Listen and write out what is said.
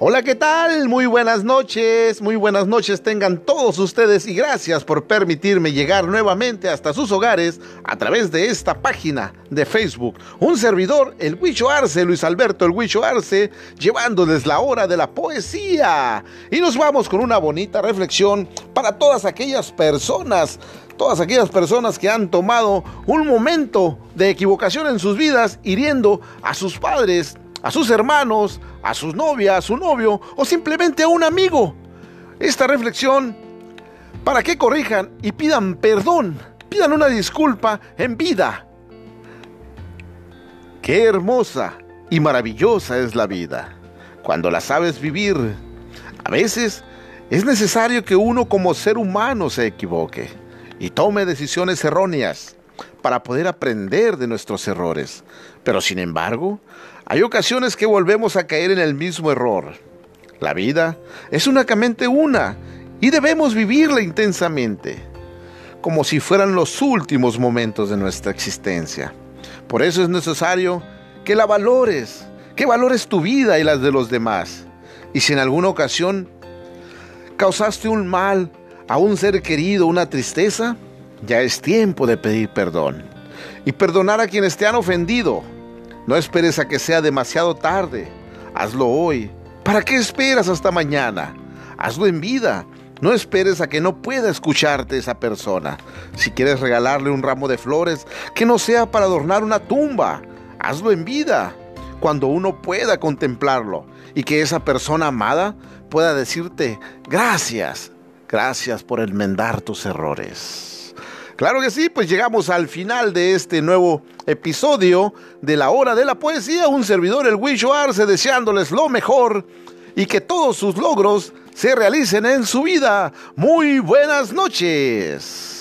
Hola, ¿qué tal? Muy buenas noches, muy buenas noches tengan todos ustedes y gracias por permitirme llegar nuevamente hasta sus hogares a través de esta página de Facebook. Un servidor, el Huicho Arce, Luis Alberto el Huicho Arce, llevándoles la hora de la poesía. Y nos vamos con una bonita reflexión para todas aquellas personas todas aquellas personas que han tomado un momento de equivocación en sus vidas hiriendo a sus padres, a sus hermanos, a sus novias, a su novio o simplemente a un amigo. Esta reflexión para que corrijan y pidan perdón, pidan una disculpa en vida. Qué hermosa y maravillosa es la vida cuando la sabes vivir. A veces es necesario que uno como ser humano se equivoque y tome decisiones erróneas para poder aprender de nuestros errores. Pero sin embargo, hay ocasiones que volvemos a caer en el mismo error. La vida es únicamente una y debemos vivirla intensamente, como si fueran los últimos momentos de nuestra existencia. Por eso es necesario que la valores, que valores tu vida y las de los demás. Y si en alguna ocasión causaste un mal a un ser querido, una tristeza, ya es tiempo de pedir perdón y perdonar a quienes te han ofendido no esperes a que sea demasiado tarde. Hazlo hoy. ¿Para qué esperas hasta mañana? Hazlo en vida. No esperes a que no pueda escucharte esa persona. Si quieres regalarle un ramo de flores, que no sea para adornar una tumba. Hazlo en vida, cuando uno pueda contemplarlo y que esa persona amada pueda decirte gracias, gracias por enmendar tus errores. Claro que sí, pues llegamos al final de este nuevo episodio de la hora de la poesía. Un servidor, el Wisho Arce, deseándoles lo mejor y que todos sus logros se realicen en su vida. Muy buenas noches.